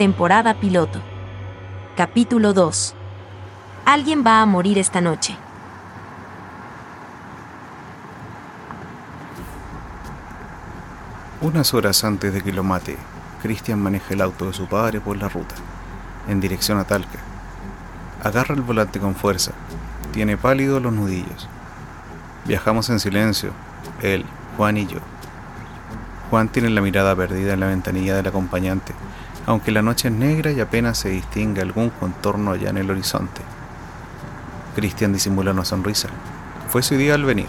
Temporada piloto. Capítulo 2. Alguien va a morir esta noche. Unas horas antes de que lo mate, Christian maneja el auto de su padre por la ruta, en dirección a Talca. Agarra el volante con fuerza, tiene pálidos los nudillos. Viajamos en silencio, él, Juan y yo. Juan tiene la mirada perdida en la ventanilla del acompañante, aunque la noche es negra y apenas se distingue algún contorno allá en el horizonte. Cristian disimula una sonrisa. Fue su día al venir.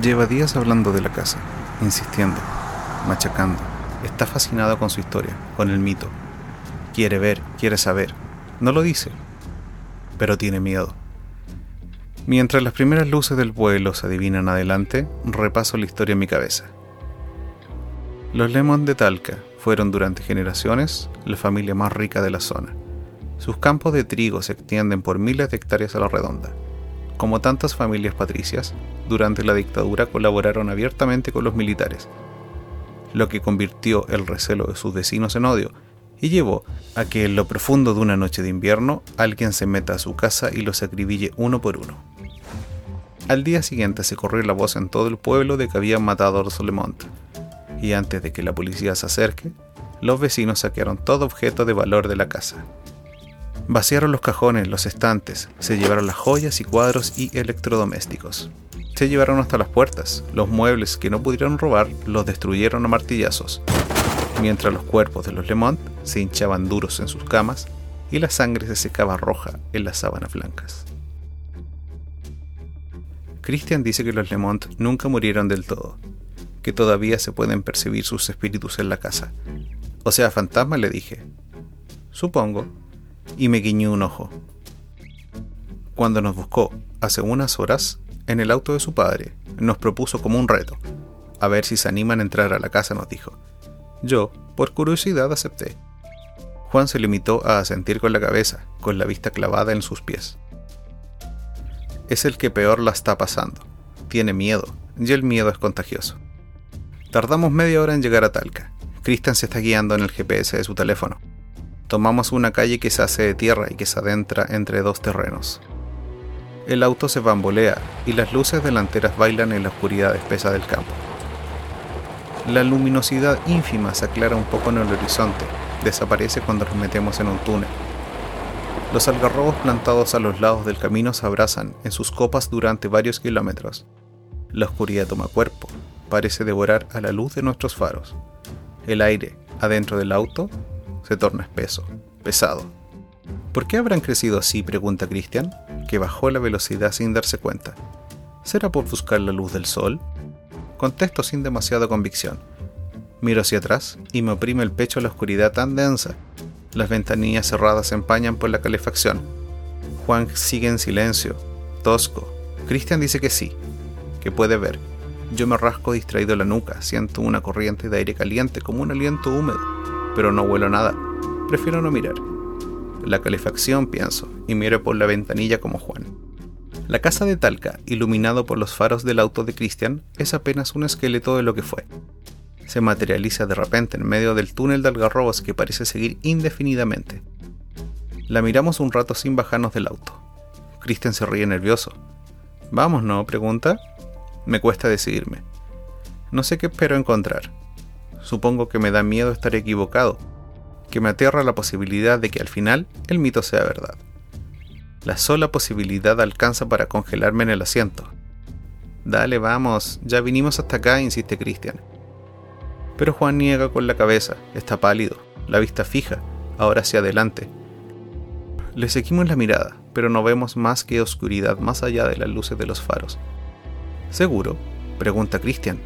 Lleva días hablando de la casa, insistiendo, machacando. Está fascinado con su historia, con el mito. Quiere ver, quiere saber. No lo dice, pero tiene miedo. Mientras las primeras luces del pueblo se adivinan adelante, repaso la historia en mi cabeza. Los Lemon de Talca fueron durante generaciones la familia más rica de la zona. Sus campos de trigo se extienden por miles de hectáreas a la redonda. Como tantas familias patricias, durante la dictadura colaboraron abiertamente con los militares, lo que convirtió el recelo de sus vecinos en odio y llevó a que en lo profundo de una noche de invierno alguien se meta a su casa y los acribille uno por uno. Al día siguiente se corrió la voz en todo el pueblo de que habían matado a Solemont, y antes de que la policía se acerque, los vecinos saquearon todo objeto de valor de la casa. Vaciaron los cajones, los estantes, se llevaron las joyas y cuadros y electrodomésticos. Se llevaron hasta las puertas. Los muebles que no pudieron robar los destruyeron a martillazos, mientras los cuerpos de los Lemont se hinchaban duros en sus camas y la sangre se secaba roja en las sábanas blancas. Christian dice que los Lemont nunca murieron del todo, que todavía se pueden percibir sus espíritus en la casa. O sea, fantasma le dije. Supongo. Y me guiñó un ojo. Cuando nos buscó, hace unas horas, en el auto de su padre, nos propuso como un reto. A ver si se animan a entrar a la casa, nos dijo. Yo, por curiosidad, acepté. Juan se limitó a asentir con la cabeza, con la vista clavada en sus pies. Es el que peor la está pasando. Tiene miedo, y el miedo es contagioso. Tardamos media hora en llegar a Talca. Cristian se está guiando en el GPS de su teléfono. Tomamos una calle que se hace de tierra y que se adentra entre dos terrenos. El auto se bambolea y las luces delanteras bailan en la oscuridad espesa del campo. La luminosidad ínfima se aclara un poco en el horizonte, desaparece cuando nos metemos en un túnel. Los algarrobos plantados a los lados del camino se abrazan en sus copas durante varios kilómetros. La oscuridad toma cuerpo, parece devorar a la luz de nuestros faros. El aire, adentro del auto, se torna espeso, pesado. ¿Por qué habrán crecido así? pregunta Christian que bajó la velocidad sin darse cuenta. ¿Será por buscar la luz del sol? Contesto sin demasiada convicción. Miro hacia atrás y me oprime el pecho la oscuridad tan densa. Las ventanillas cerradas se empañan por la calefacción. Juan sigue en silencio, tosco. Cristian dice que sí, que puede ver. Yo me rasco distraído la nuca, siento una corriente de aire caliente como un aliento húmedo, pero no huelo nada. Prefiero no mirar la calefacción, pienso, y miro por la ventanilla como Juan. La casa de Talca, iluminado por los faros del auto de Christian, es apenas un esqueleto de lo que fue. Se materializa de repente en medio del túnel de algarrobos que parece seguir indefinidamente. La miramos un rato sin bajarnos del auto. Christian se ríe nervioso. Vamos, ¿no? pregunta. Me cuesta decidirme. No sé qué espero encontrar. Supongo que me da miedo estar equivocado, que me aterra la posibilidad de que al final el mito sea verdad. La sola posibilidad alcanza para congelarme en el asiento. Dale, vamos, ya vinimos hasta acá, insiste Cristian. Pero Juan niega con la cabeza, está pálido, la vista fija, ahora hacia adelante. Le seguimos la mirada, pero no vemos más que oscuridad más allá de las luces de los faros. ¿Seguro? pregunta Cristian.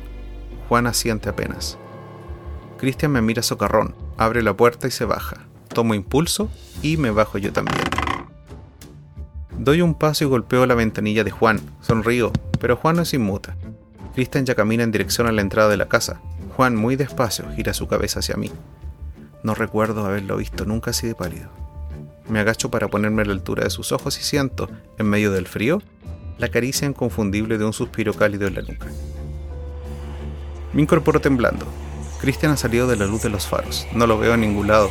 Juan asiente apenas. Cristian me mira socarrón, abre la puerta y se baja. Tomo impulso y me bajo yo también. Doy un paso y golpeo la ventanilla de Juan. Sonrío, pero Juan no se inmuta. Cristian ya camina en dirección a la entrada de la casa. Juan, muy despacio, gira su cabeza hacia mí. No recuerdo haberlo visto nunca así de pálido. Me agacho para ponerme a la altura de sus ojos y siento, en medio del frío, la caricia inconfundible de un suspiro cálido en la nuca. Me incorporo temblando, Cristian ha salido de la luz de los faros. No lo veo en ningún lado.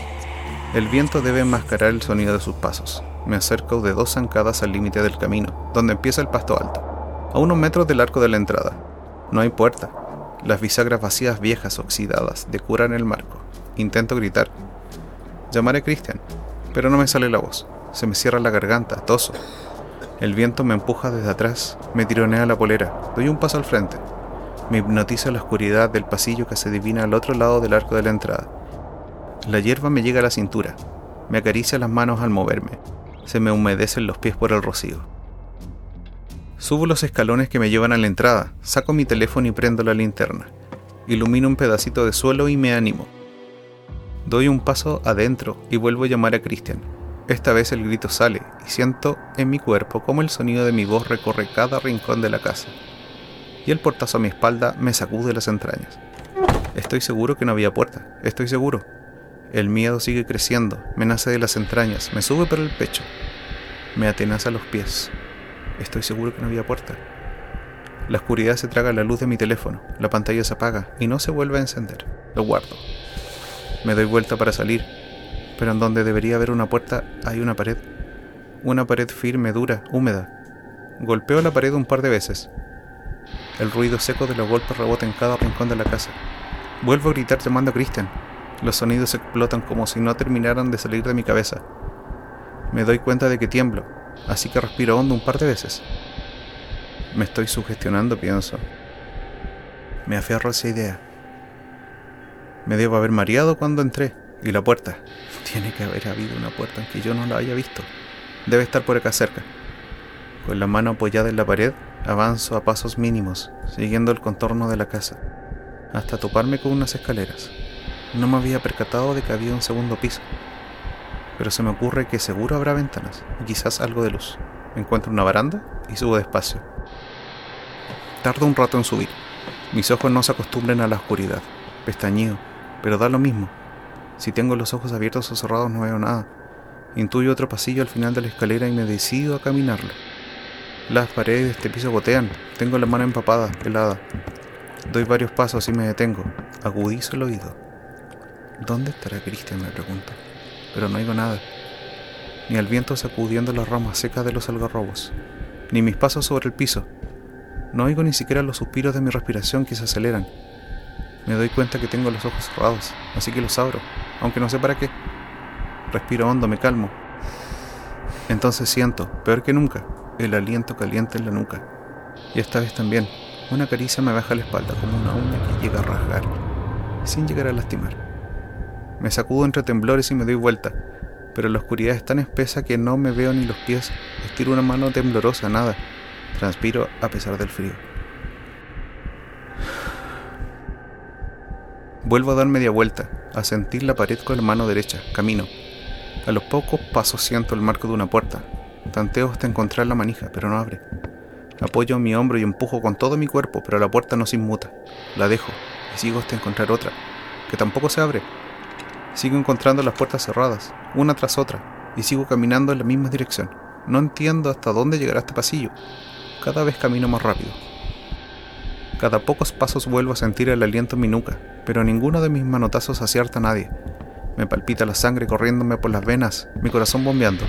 El viento debe enmascarar el sonido de sus pasos. Me acerco de dos zancadas al límite del camino, donde empieza el pasto alto, a unos metros del arco de la entrada. No hay puerta. Las bisagras vacías viejas oxidadas decoran el marco. Intento gritar. Llamaré a Cristian, pero no me sale la voz. Se me cierra la garganta, toso. El viento me empuja desde atrás, me tironea la polera, doy un paso al frente. Me hipnotiza la oscuridad del pasillo que se adivina al otro lado del arco de la entrada. La hierba me llega a la cintura, me acaricia las manos al moverme, se me humedecen los pies por el rocío. Subo los escalones que me llevan a la entrada, saco mi teléfono y prendo la linterna. Ilumino un pedacito de suelo y me animo. Doy un paso adentro y vuelvo a llamar a Cristian. Esta vez el grito sale y siento en mi cuerpo cómo el sonido de mi voz recorre cada rincón de la casa. Y el portazo a mi espalda me sacude las entrañas. Estoy seguro que no había puerta, estoy seguro. El miedo sigue creciendo, me nace de las entrañas, me sube por el pecho, me atenaza los pies. Estoy seguro que no había puerta. La oscuridad se traga la luz de mi teléfono, la pantalla se apaga y no se vuelve a encender. Lo guardo. Me doy vuelta para salir, pero en donde debería haber una puerta hay una pared. Una pared firme, dura, húmeda. Golpeo la pared un par de veces. El ruido seco de los golpes rebota en cada rincón de la casa. Vuelvo a gritar llamando a Christian. Los sonidos explotan como si no terminaran de salir de mi cabeza. Me doy cuenta de que tiemblo, así que respiro hondo un par de veces. Me estoy sugestionando, pienso. Me aferro a esa idea. Me debo haber mareado cuando entré. Y la puerta. Tiene que haber habido una puerta aunque yo no la haya visto. Debe estar por acá cerca. Con la mano apoyada en la pared, avanzo a pasos mínimos, siguiendo el contorno de la casa, hasta toparme con unas escaleras. No me había percatado de que había un segundo piso, pero se me ocurre que seguro habrá ventanas y quizás algo de luz. Encuentro una baranda y subo despacio. Tardo un rato en subir. Mis ojos no se acostumbran a la oscuridad. Pestañeo, pero da lo mismo. Si tengo los ojos abiertos o cerrados no veo nada. Intuyo otro pasillo al final de la escalera y me decido a caminarlo. Las paredes de este piso gotean. Tengo la mano empapada, helada. Doy varios pasos y me detengo. Agudizo el oído. ¿Dónde estará Cristian? me pregunto. Pero no oigo nada. Ni el viento sacudiendo las ramas secas de los algarrobos. Ni mis pasos sobre el piso. No oigo ni siquiera los suspiros de mi respiración que se aceleran me doy cuenta que tengo los ojos cerrados, así que los abro, aunque no sé para qué. Respiro hondo, me calmo. Entonces siento, peor que nunca, el aliento caliente en la nuca. Y esta vez también, una caricia me baja la espalda como una uña que llega a rasgar, sin llegar a lastimar. Me sacudo entre temblores y me doy vuelta, pero la oscuridad es tan espesa que no me veo ni los pies. Estiro una mano temblorosa, nada. Transpiro a pesar del frío. Vuelvo a dar media vuelta, a sentir la pared con la mano derecha, camino. A los pocos pasos siento el marco de una puerta. Tanteo hasta encontrar la manija, pero no abre. Apoyo mi hombro y empujo con todo mi cuerpo, pero la puerta no se inmuta. La dejo y sigo hasta encontrar otra, que tampoco se abre. Sigo encontrando las puertas cerradas, una tras otra, y sigo caminando en la misma dirección. No entiendo hasta dónde llegará este pasillo. Cada vez camino más rápido. Cada pocos pasos vuelvo a sentir el aliento en mi nuca, pero ninguno de mis manotazos acierta a nadie. Me palpita la sangre corriéndome por las venas, mi corazón bombeando.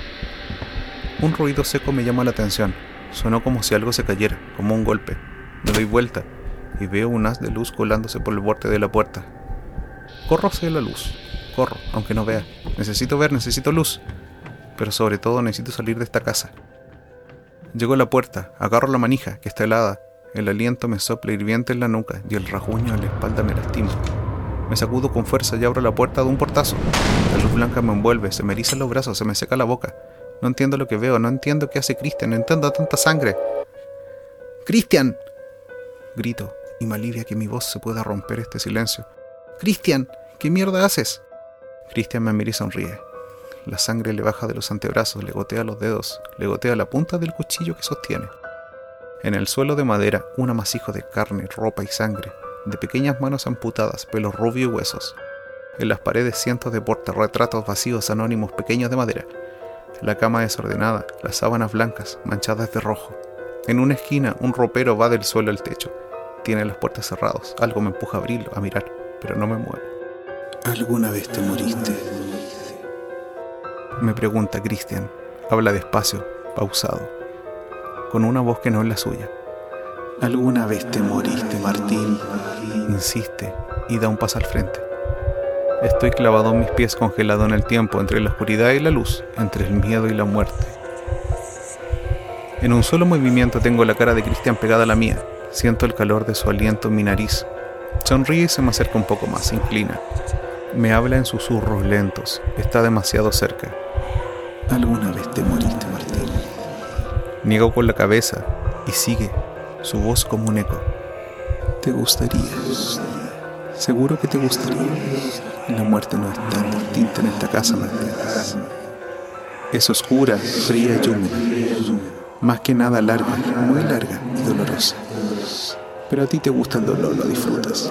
Un ruido seco me llama la atención. Sonó como si algo se cayera, como un golpe. Me doy vuelta y veo un haz de luz colándose por el borde de la puerta. Corro hacia la luz. Corro, aunque no vea. Necesito ver, necesito luz. Pero sobre todo necesito salir de esta casa. Llego a la puerta, agarro la manija, que está helada, el aliento me sopla hirviente en la nuca y el rasguño en la espalda me lastima. Me sacudo con fuerza y abro la puerta de un portazo. La luz blanca me envuelve, se me erizan los brazos, se me seca la boca. No entiendo lo que veo, no entiendo qué hace Cristian, no entiendo tanta sangre. ¡Cristian! Grito, y me alivia que mi voz se pueda romper este silencio. ¡Cristian! ¿Qué mierda haces? Cristian me mira y sonríe. La sangre le baja de los antebrazos, le gotea los dedos, le gotea la punta del cuchillo que sostiene. En el suelo de madera, un amasijo de carne, ropa y sangre, de pequeñas manos amputadas, pelo rubio y huesos. En las paredes cientos de portarretratos vacíos anónimos pequeños de madera. La cama desordenada, las sábanas blancas, manchadas de rojo. En una esquina, un ropero va del suelo al techo. Tiene las puertas cerradas. Algo me empuja a abrirlo, a mirar, pero no me muevo. ¿Alguna vez te moriste? Me pregunta Cristian. Habla despacio, pausado, con una voz que no es la suya. ¿Alguna vez te moriste, Martín? Insiste y da un paso al frente. Estoy clavado en mis pies congelado en el tiempo, entre la oscuridad y la luz, entre el miedo y la muerte. En un solo movimiento tengo la cara de Cristian pegada a la mía. Siento el calor de su aliento en mi nariz. Sonríe y se me acerca un poco más, se inclina. Me habla en susurros lentos. Está demasiado cerca. ¿Alguna vez te moriste, Martín? Niego con la cabeza y sigue, su voz como un eco. ¿Te gustaría? Seguro que te gustaría. La muerte no es tan distinta en esta casa, Martín. Es oscura, fría y húmeda. Más que nada larga, muy larga y dolorosa. Pero a ti te gusta el dolor, lo disfrutas.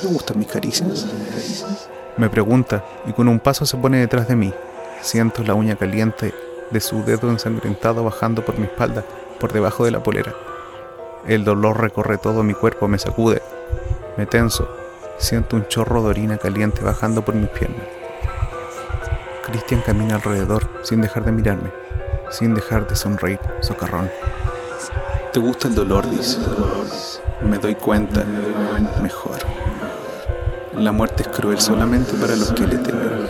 ¿Te gustan mis caricias? Me pregunta y con un paso se pone detrás de mí. Siento la uña caliente de su dedo ensangrentado bajando por mi espalda, por debajo de la polera. El dolor recorre todo mi cuerpo, me sacude. Me tenso. Siento un chorro de orina caliente bajando por mis piernas. Cristian camina alrededor sin dejar de mirarme, sin dejar de sonreír, socarrón. ¿Te gusta el dolor? Dice. Me doy cuenta. Mejor. La muerte es cruel solamente para los que le temen.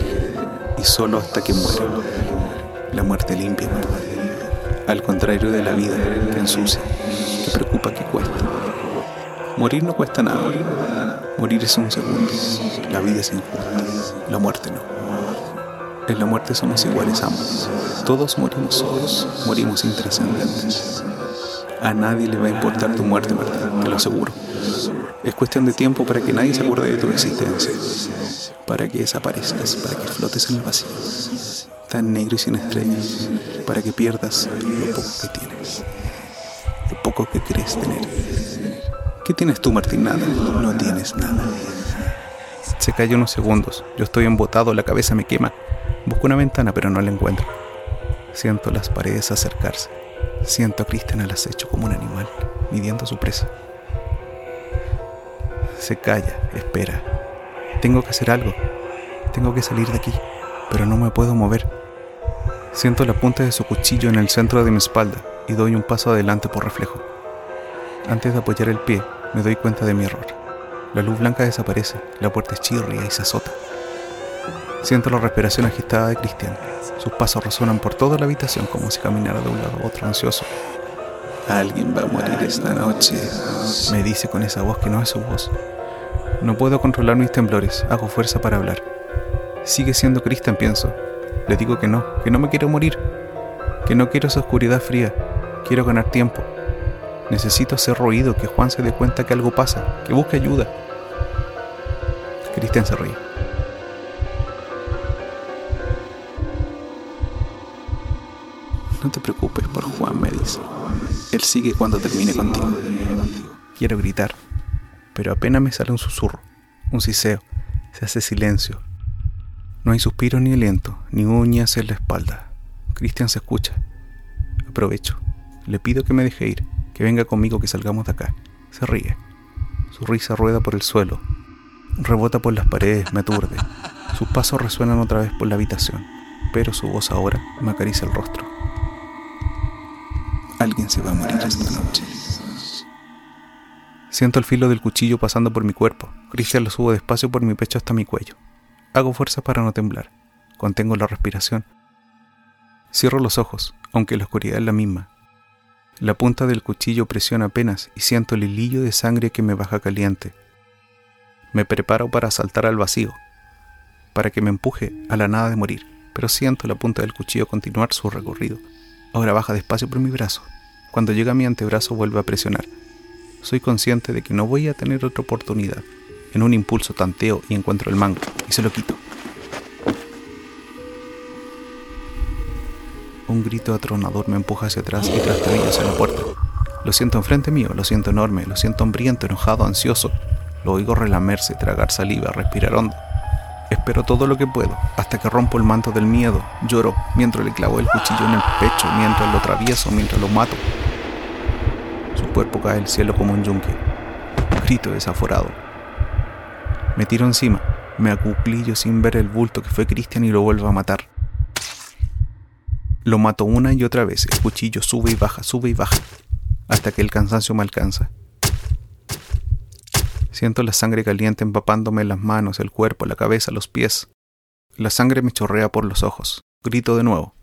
Y solo hasta que mueren. La muerte limpia, Al contrario de la vida, que ensucia, que preocupa, que cuesta. Morir no cuesta nada. Morir es un segundo. La vida es injusta. La muerte no. En la muerte somos iguales ambos. Todos morimos solos, morimos intrascendentes. A nadie le va a importar tu muerte, ¿verdad? Te lo aseguro. Es cuestión de tiempo para que nadie se acuerde de tu existencia, para que desaparezcas, para que flotes en el vacío, tan negro y sin estrellas, para que pierdas lo poco que tienes, lo poco que crees tener. ¿Qué tienes tú, Martín? Nada, no tienes nada. Se calla unos segundos, yo estoy embotado, la cabeza me quema. Busco una ventana, pero no la encuentro. Siento las paredes acercarse. Siento a Cristian al acecho como un animal, midiendo su presa. Se calla, espera. Tengo que hacer algo. Tengo que salir de aquí, pero no me puedo mover. Siento la punta de su cuchillo en el centro de mi espalda y doy un paso adelante por reflejo. Antes de apoyar el pie, me doy cuenta de mi error. La luz blanca desaparece, la puerta chirria y se azota. Siento la respiración agitada de Cristian. Sus pasos resuenan por toda la habitación como si caminara de un lado a otro ansioso. Alguien va a morir esta noche, me dice con esa voz que no es su voz. No puedo controlar mis temblores, hago fuerza para hablar. Sigue siendo Cristian, pienso. Le digo que no, que no me quiero morir, que no quiero esa oscuridad fría, quiero ganar tiempo. Necesito hacer ruido, que Juan se dé cuenta que algo pasa, que busque ayuda. Cristian se ríe. No te preocupes por Juan, me dice. Él sigue cuando termine contigo. Quiero gritar, pero apenas me sale un susurro, un siseo. Se hace silencio. No hay suspiro ni aliento, ni uñas en la espalda. Cristian se escucha. Aprovecho. Le pido que me deje ir, que venga conmigo, que salgamos de acá. Se ríe. Su risa rueda por el suelo. Rebota por las paredes, me aturde. Sus pasos resuenan otra vez por la habitación, pero su voz ahora me acaricia el rostro. Alguien se va a morir esta noche. Siento el filo del cuchillo pasando por mi cuerpo. Cristian lo subo despacio por mi pecho hasta mi cuello. Hago fuerza para no temblar. Contengo la respiración. Cierro los ojos, aunque la oscuridad es la misma. La punta del cuchillo presiona apenas y siento el hilillo de sangre que me baja caliente. Me preparo para saltar al vacío, para que me empuje a la nada de morir, pero siento la punta del cuchillo continuar su recorrido. Ahora baja despacio por mi brazo. Cuando llega a mi antebrazo vuelve a presionar. Soy consciente de que no voy a tener otra oportunidad. En un impulso tanteo y encuentro el mango y se lo quito. Un grito atronador me empuja hacia atrás y trastabillo hacia la puerta. Lo siento enfrente mío, lo siento enorme, lo siento hambriento, enojado, ansioso. Lo oigo relamerse, tragar saliva, respirar hondo. Espero todo lo que puedo, hasta que rompo el manto del miedo. Lloro mientras le clavo el cuchillo en el pecho, mientras lo atravieso, mientras lo mato. Cuerpo cae al cielo como un yunque. Grito desaforado. Me tiro encima, me acuclillo sin ver el bulto que fue Cristian y lo vuelvo a matar. Lo mato una y otra vez. El cuchillo sube y baja, sube y baja, hasta que el cansancio me alcanza. Siento la sangre caliente empapándome las manos, el cuerpo, la cabeza, los pies. La sangre me chorrea por los ojos. Grito de nuevo.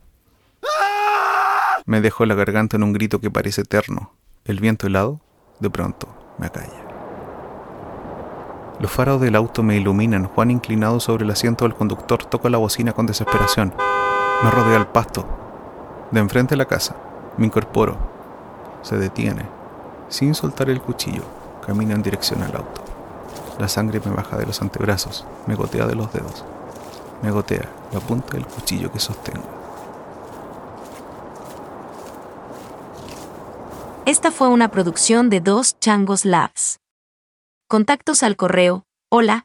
Me dejo la garganta en un grito que parece eterno. El viento helado, de pronto, me acalla. Los faros del auto me iluminan. Juan, inclinado sobre el asiento del conductor, toca la bocina con desesperación. Me rodea el pasto. De enfrente a la casa, me incorporo. Se detiene. Sin soltar el cuchillo, camina en dirección al auto. La sangre me baja de los antebrazos, me gotea de los dedos. Me gotea la punta del cuchillo que sostengo. Esta fue una producción de Dos Changos Labs. Contactos al correo hola